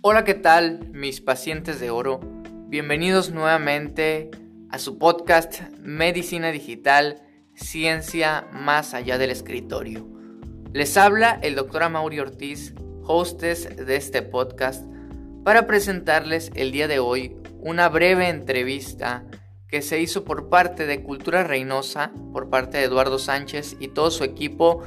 Hola, ¿qué tal mis pacientes de oro? Bienvenidos nuevamente a su podcast Medicina Digital, Ciencia más allá del escritorio. Les habla el doctor Amaury Ortiz, hostess de este podcast, para presentarles el día de hoy una breve entrevista que se hizo por parte de Cultura Reynosa, por parte de Eduardo Sánchez y todo su equipo,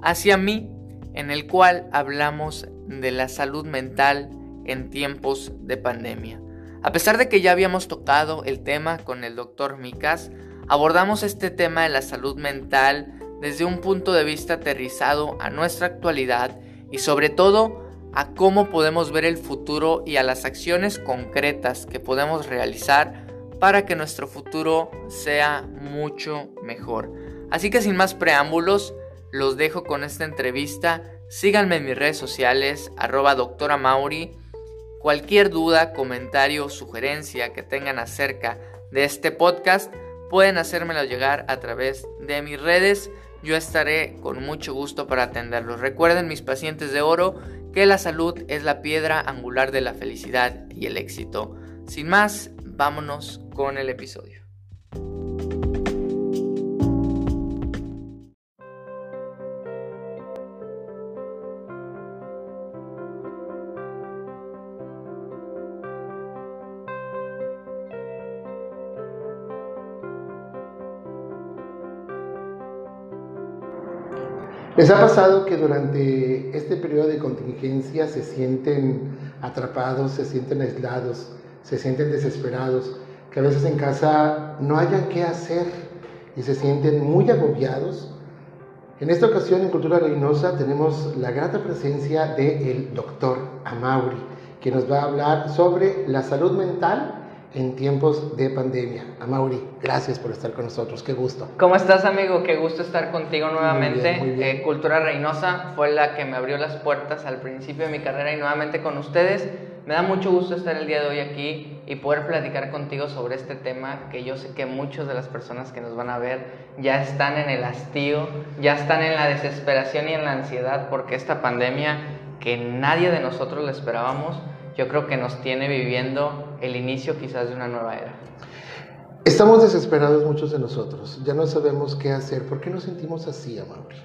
hacia mí, en el cual hablamos de la salud mental en tiempos de pandemia. A pesar de que ya habíamos tocado el tema con el doctor Micas, abordamos este tema de la salud mental desde un punto de vista aterrizado a nuestra actualidad y sobre todo a cómo podemos ver el futuro y a las acciones concretas que podemos realizar para que nuestro futuro sea mucho mejor. Así que sin más preámbulos, los dejo con esta entrevista. Síganme en mis redes sociales, arroba doctora Cualquier duda, comentario o sugerencia que tengan acerca de este podcast pueden hacérmelo llegar a través de mis redes. Yo estaré con mucho gusto para atenderlos. Recuerden mis pacientes de oro que la salud es la piedra angular de la felicidad y el éxito. Sin más, vámonos con el episodio. ¿Les ha pasado que durante este periodo de contingencia se sienten atrapados, se sienten aislados, se sienten desesperados, que a veces en casa no hayan qué hacer y se sienten muy agobiados? En esta ocasión en Cultura Reynosa tenemos la grata presencia del doctor Amauri, que nos va a hablar sobre la salud mental en tiempos de pandemia. Amauri, gracias por estar con nosotros, qué gusto. ¿Cómo estás, amigo? Qué gusto estar contigo nuevamente. Eh, Cultura Reynosa fue la que me abrió las puertas al principio de mi carrera y nuevamente con ustedes. Me da mucho gusto estar el día de hoy aquí y poder platicar contigo sobre este tema que yo sé que muchas de las personas que nos van a ver ya están en el hastío, ya están en la desesperación y en la ansiedad porque esta pandemia que nadie de nosotros la esperábamos, yo creo que nos tiene viviendo el inicio quizás de una nueva era. Estamos desesperados muchos de nosotros, ya no sabemos qué hacer. ¿Por qué nos sentimos así, Amaury?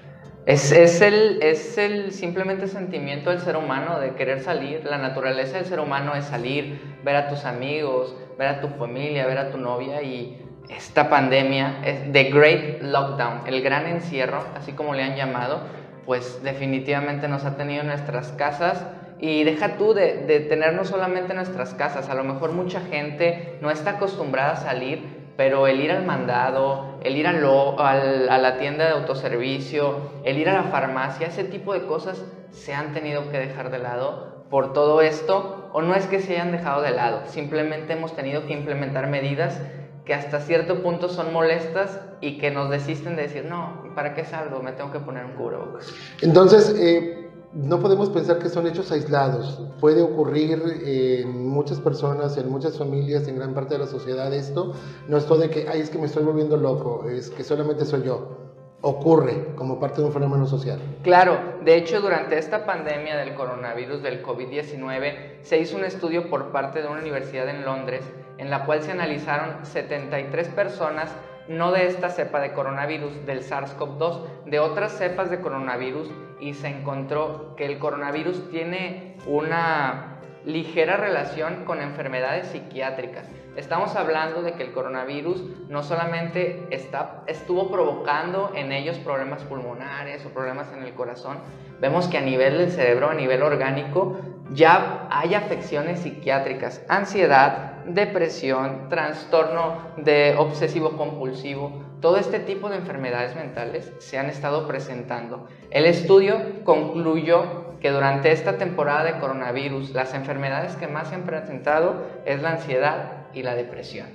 Es, es, el, es el simplemente sentimiento del ser humano de querer salir. La naturaleza del ser humano es salir, ver a tus amigos, ver a tu familia, ver a tu novia y esta pandemia, es The Great Lockdown, el gran encierro, así como le han llamado, pues definitivamente nos ha tenido en nuestras casas y deja tú de, de tener no solamente nuestras casas, a lo mejor mucha gente no está acostumbrada a salir, pero el ir al mandado, el ir a, a la tienda de autoservicio, el ir a la farmacia, ese tipo de cosas se han tenido que dejar de lado por todo esto, o no es que se hayan dejado de lado, simplemente hemos tenido que implementar medidas que hasta cierto punto son molestas y que nos desisten de decir, no, ¿para qué salgo? Me tengo que poner un cubrebocas. Entonces, eh, no podemos pensar que son hechos aislados. Puede ocurrir en muchas personas, en muchas familias, en gran parte de la sociedad esto. No es todo de que, ay, es que me estoy volviendo loco, es que solamente soy yo. Ocurre como parte de un fenómeno social. Claro, de hecho durante esta pandemia del coronavirus del COVID-19 se hizo un estudio por parte de una universidad en Londres en la cual se analizaron 73 personas no de esta cepa de coronavirus, del SARS-CoV-2, de otras cepas de coronavirus y se encontró que el coronavirus tiene una ligera relación con enfermedades psiquiátricas. Estamos hablando de que el coronavirus no solamente está, estuvo provocando en ellos problemas pulmonares o problemas en el corazón, vemos que a nivel del cerebro, a nivel orgánico, ya hay afecciones psiquiátricas, ansiedad, depresión, trastorno de obsesivo compulsivo, todo este tipo de enfermedades mentales se han estado presentando. El estudio concluyó que durante esta temporada de coronavirus las enfermedades que más se han presentado es la ansiedad y la depresión.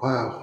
Wow.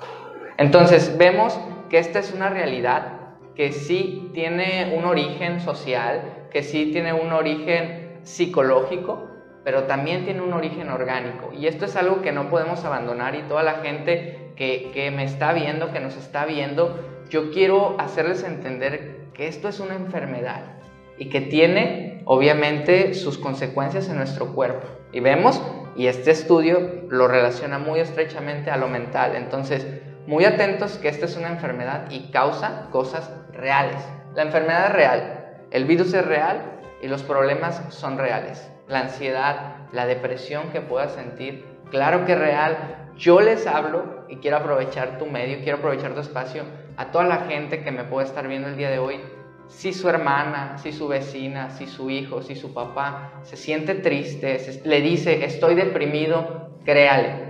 Entonces vemos que esta es una realidad que sí tiene un origen social, que sí tiene un origen psicológico, pero también tiene un origen orgánico. Y esto es algo que no podemos abandonar y toda la gente que, me está viendo, que nos está viendo, yo quiero hacerles entender que esto es una enfermedad, y que tiene obviamente sus consecuencias en nuestro cuerpo. Y vemos, y este estudio lo relaciona muy estrechamente a lo mental. Entonces, muy atentos que esta es una enfermedad y causa cosas reales. La enfermedad es real, el virus es real y los problemas son reales. La ansiedad, la depresión que puedas sentir, claro que es real. Yo les hablo y quiero aprovechar tu medio, quiero aprovechar tu espacio a toda la gente que me puede estar viendo el día de hoy si su hermana, si su vecina, si su hijo, si su papá se siente triste, le dice estoy deprimido, créale.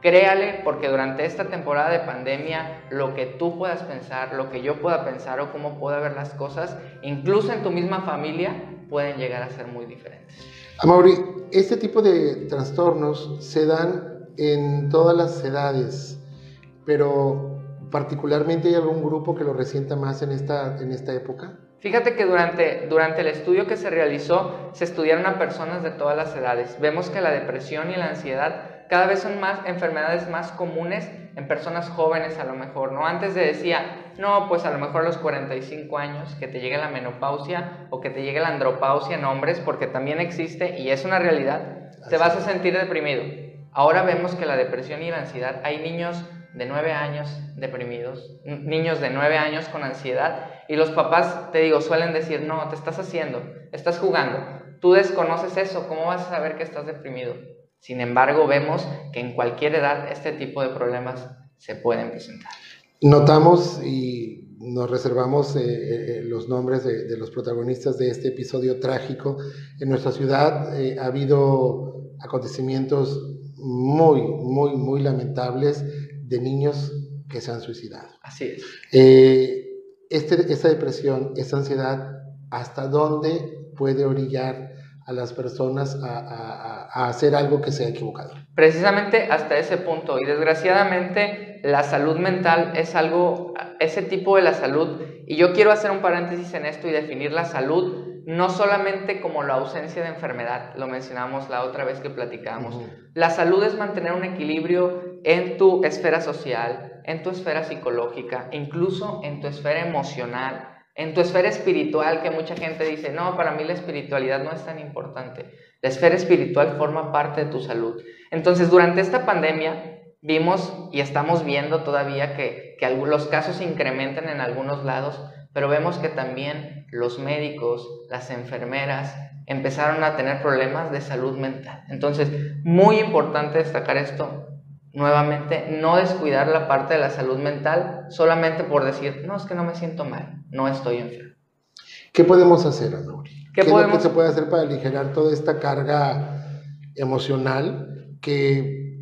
Créale porque durante esta temporada de pandemia lo que tú puedas pensar, lo que yo pueda pensar o cómo pueda ver las cosas, incluso en tu misma familia, pueden llegar a ser muy diferentes. Amaury, este tipo de trastornos se dan en todas las edades, pero particularmente hay algún grupo que lo resienta más en esta, en esta época? Fíjate que durante, durante el estudio que se realizó se estudiaron a personas de todas las edades. Vemos que la depresión y la ansiedad cada vez son más enfermedades más comunes en personas jóvenes a lo mejor, ¿no? Antes de decía, no, pues a lo mejor a los 45 años que te llegue la menopausia o que te llegue la andropausia en hombres, porque también existe y es una realidad, te vas a sentir deprimido. Ahora vemos que la depresión y la ansiedad, hay niños de 9 años deprimidos, niños de 9 años con ansiedad y los papás, te digo, suelen decir, no, te estás haciendo, estás jugando, tú desconoces eso, ¿cómo vas a saber que estás deprimido? Sin embargo, vemos que en cualquier edad este tipo de problemas se pueden presentar. Notamos y nos reservamos eh, eh, eh, los nombres de, de, los protagonistas de este episodio trágico. En nuestra ciudad ha habido acontecimientos muy, muy, muy lamentables de niños que se han suicidado. Así es. Eh, este, esta depresión, esta ansiedad, ¿hasta dónde puede orillar a las personas a, a, hacer algo que sea equivocado? Precisamente hasta ese punto. Y desgraciadamente la salud mental es algo, ese tipo de la salud, y yo quiero hacer un paréntesis en esto y definir la salud no solamente como la ausencia de enfermedad, lo mencionamos la otra vez que platicamos. La salud es mantener un equilibrio en tu esfera social, en tu esfera psicológica, incluso en tu esfera emocional, en tu esfera espiritual, que mucha gente dice, no, para mí la espiritualidad no es tan importante. La esfera espiritual forma parte de tu salud. Entonces, durante esta pandemia vimos y estamos viendo todavía que, que los casos incrementan en algunos lados, pero vemos que también los médicos, las enfermeras, empezaron a tener problemas de salud mental. Entonces, muy importante destacar esto, nuevamente, no descuidar la parte de la salud mental solamente por decir, no, es que no me siento mal, no estoy enfermo. ¿Qué podemos hacer, Anuri? ¿Qué, ¿Qué podemos... es lo que se puede hacer para aligerar toda esta carga emocional que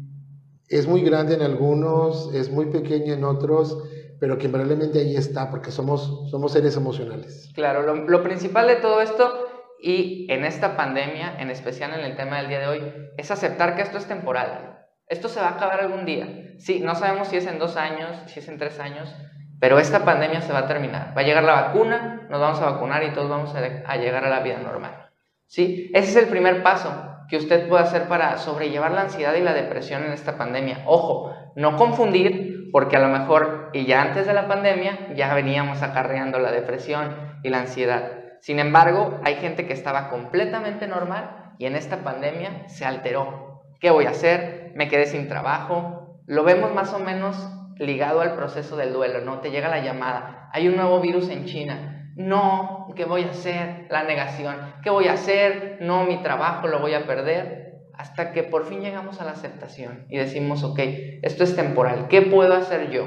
es muy grande en algunos, es muy pequeña en otros? Pero que invariablemente ahí está, porque somos, somos seres emocionales. Claro, lo, principal de todo esto, y en esta pandemia, en especial en el tema del día de hoy, es aceptar que esto es temporal. Esto se va a acabar algún día. Sí, no sabemos si es en dos años, si es en tres años, pero esta pandemia se va a terminar. Va a llegar la vacuna, nos vamos a vacunar y todos vamos a, a llegar a la vida normal. ¿Sí? Ese es el primer paso que usted puede hacer para sobrellevar la ansiedad y la depresión en esta pandemia. Ojo, no confundir porque a lo mejor, y ya antes de la pandemia, ya veníamos acarreando la depresión y la ansiedad. Sin embargo, hay gente que estaba completamente normal y en esta pandemia se alteró. ¿Qué voy a hacer? Me quedé sin trabajo. Lo vemos más o menos ligado al proceso del duelo, ¿no? Te llega la llamada, hay un nuevo virus en China. No, ¿qué voy a hacer? La negación. ¿Qué voy a hacer? No, mi trabajo lo voy a perder hasta que por fin llegamos a la aceptación y decimos, ok, esto es temporal, ¿qué puedo hacer yo?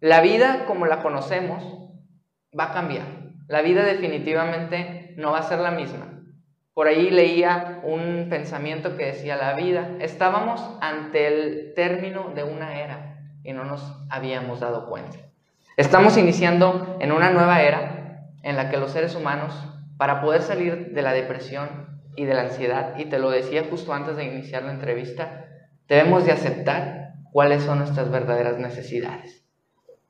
La vida como la conocemos va a cambiar. La vida definitivamente no va a ser la misma. Por ahí leía un pensamiento que decía, la vida, estábamos ante el término de una era y no nos habíamos dado cuenta. Estamos iniciando en una nueva era en la que los seres humanos, para poder salir de la depresión, y de la ansiedad, y te lo decía justo antes de iniciar la entrevista, debemos de aceptar cuáles son nuestras verdaderas necesidades.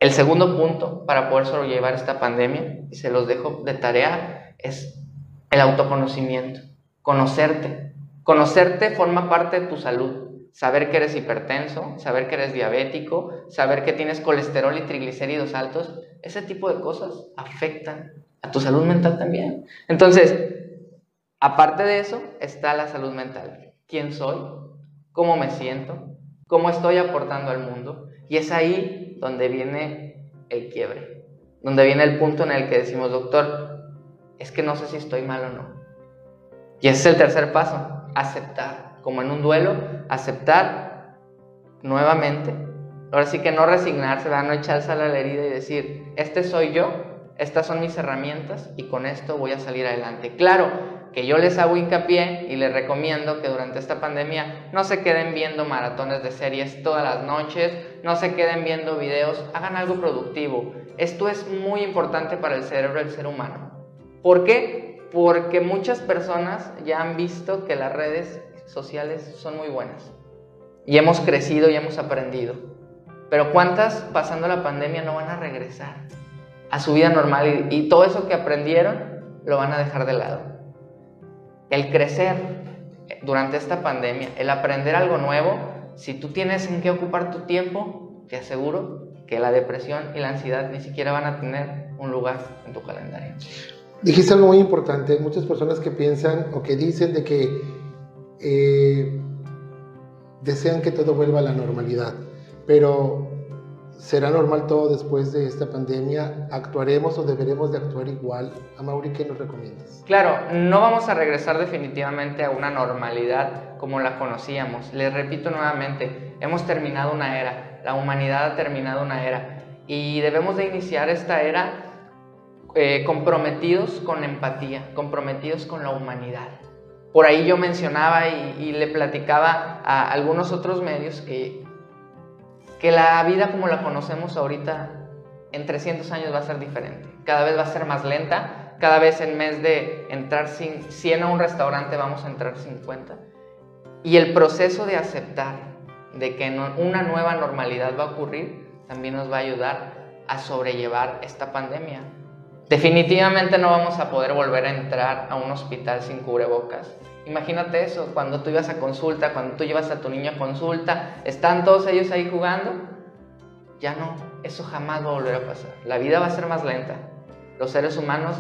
El segundo punto para poder sobrellevar esta pandemia, y se los dejo de tarea, es el autoconocimiento, conocerte. Conocerte forma parte de tu salud. Saber que eres hipertenso, saber que eres diabético, saber que tienes colesterol y triglicéridos altos, ese tipo de cosas afectan a tu salud mental también. Entonces, aparte de eso, está la salud mental. ¿Quién soy? ¿Cómo me siento? ¿Cómo estoy aportando al mundo? Y es ahí donde viene el quiebre, donde viene el punto en el que decimos, doctor, es que no sé si estoy mal o no. Y ese es el tercer paso, aceptar, como en un duelo, aceptar nuevamente. Ahora sí que no resignarse, no echarse a la herida y decir, este soy yo, estas son mis herramientas y con esto voy a salir adelante. Claro que yo les hago hincapié y les recomiendo que durante esta pandemia no se queden viendo maratones de series todas las noches, no se queden viendo videos, hagan algo productivo. Esto es muy importante para el cerebro del ser humano. ¿Por qué? Porque muchas personas ya han visto que las redes sociales son muy buenas y hemos crecido y hemos aprendido. Pero ¿cuántas pasando la pandemia no van a regresar a su vida normal y, todo eso que aprendieron lo van a dejar de lado? El crecer durante esta pandemia, el aprender algo nuevo, si tú tienes en qué ocupar tu tiempo, te aseguro que la depresión y la ansiedad ni siquiera van a tener un lugar en tu calendario. Dijiste algo muy importante, muchas personas que piensan o que dicen de que eh, desean que todo vuelva a la normalidad, pero ¿será normal todo después de esta pandemia? ¿Actuaremos o deberemos de actuar igual? A Mauri, ¿qué nos recomiendas? Claro, no vamos a regresar definitivamente a una normalidad como la conocíamos. Les repito nuevamente, hemos terminado una era, la humanidad ha terminado una era y debemos de iniciar esta era eh, comprometidos con empatía, comprometidos con la humanidad. Por ahí yo mencionaba y, le platicaba a algunos otros medios que, que la vida como la conocemos ahorita en 300 años va a ser diferente. Cada vez va a ser más lenta, cada vez en vez de entrar 100 a un restaurante vamos a entrar 50. Y el proceso de aceptar de que una nueva normalidad va a ocurrir también nos va a ayudar a sobrellevar esta pandemia. Definitivamente no vamos a poder volver a entrar a un hospital sin cubrebocas. Imagínate eso, cuando tú ibas a consulta, cuando tú llevas a tu niño a consulta, están todos ellos ahí jugando. Ya no, eso jamás va a volver a pasar. La vida va a ser más lenta. Los seres humanos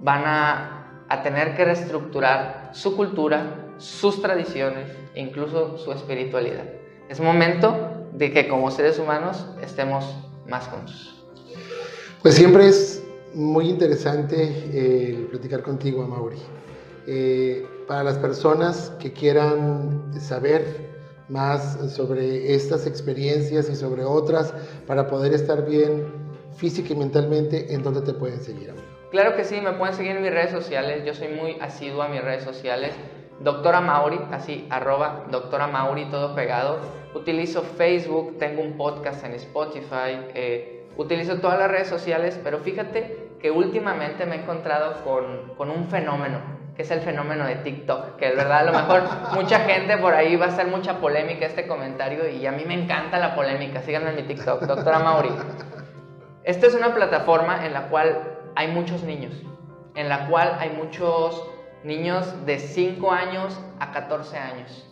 van a, a tener que reestructurar su cultura, sus tradiciones incluso su espiritualidad. Es momento de que como seres humanos estemos más juntos. Pues siempre es muy interesante eh, platicar contigo, Mauri. Eh, para las personas que quieran saber más sobre estas experiencias y sobre otras, para poder estar bien física y mentalmente, ¿en dónde te pueden seguir? Claro que sí, me pueden seguir en mis redes sociales. Yo soy muy asiduo a mis redes sociales. Doctora Mauri, así, arroba Doctora Mauri, todo pegado. Utilizo Facebook, tengo un podcast en Spotify. Eh, utilizo todas las redes sociales, pero fíjate que últimamente me he encontrado con, con, un fenómeno, es el fenómeno de TikTok, que es verdad a lo mejor mucha gente por ahí va a hacer mucha polémica este comentario y a mí me encanta la polémica, síganme en mi TikTok, doctora Mauri. Esta es una plataforma en la cual hay muchos niños, en la cual hay muchos niños de 5 años a 14 años.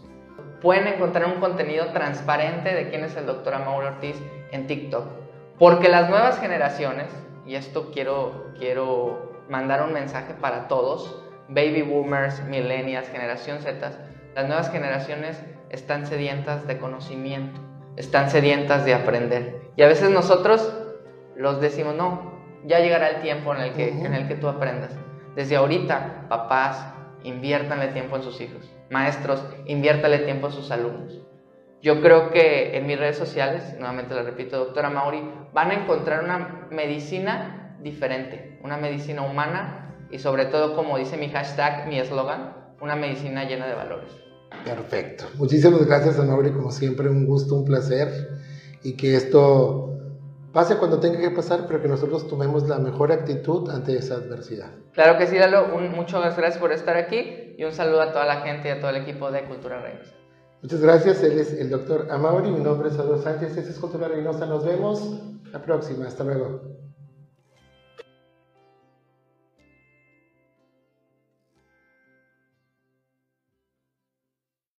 Pueden encontrar un contenido transparente de quién es el doctor Mauri Ortiz en TikTok porque las nuevas generaciones, y esto quiero, quiero mandar un mensaje para todos, baby boomers, millennials, generación Z, las nuevas generaciones están sedientas de conocimiento, están sedientas de aprender. Y a veces nosotros los decimos, no, ya llegará el tiempo en el que, en el que tú aprendas. Desde ahorita, papás, inviértanle tiempo en sus hijos. Maestros, inviértale tiempo en sus alumnos. Yo creo que en mis redes sociales, nuevamente lo repito, doctora Mauri, van a encontrar una medicina diferente, una medicina humana y sobre todo, como dice mi hashtag, mi eslogan, una medicina llena de valores. Perfecto. Muchísimas gracias a Mauri, como siempre, un gusto, un placer y que esto pase cuando tenga que pasar, pero que nosotros tomemos la mejor actitud ante esa adversidad. Claro que sí, Lalo, muchas gracias por estar aquí y un saludo a toda la gente y a todo el equipo de Cultura Reyes. Muchas gracias, él es el doctor Amauri, mi nombre es Adolfo Sánchez, este es Cultura Reynosa, nos vemos la próxima, hasta luego.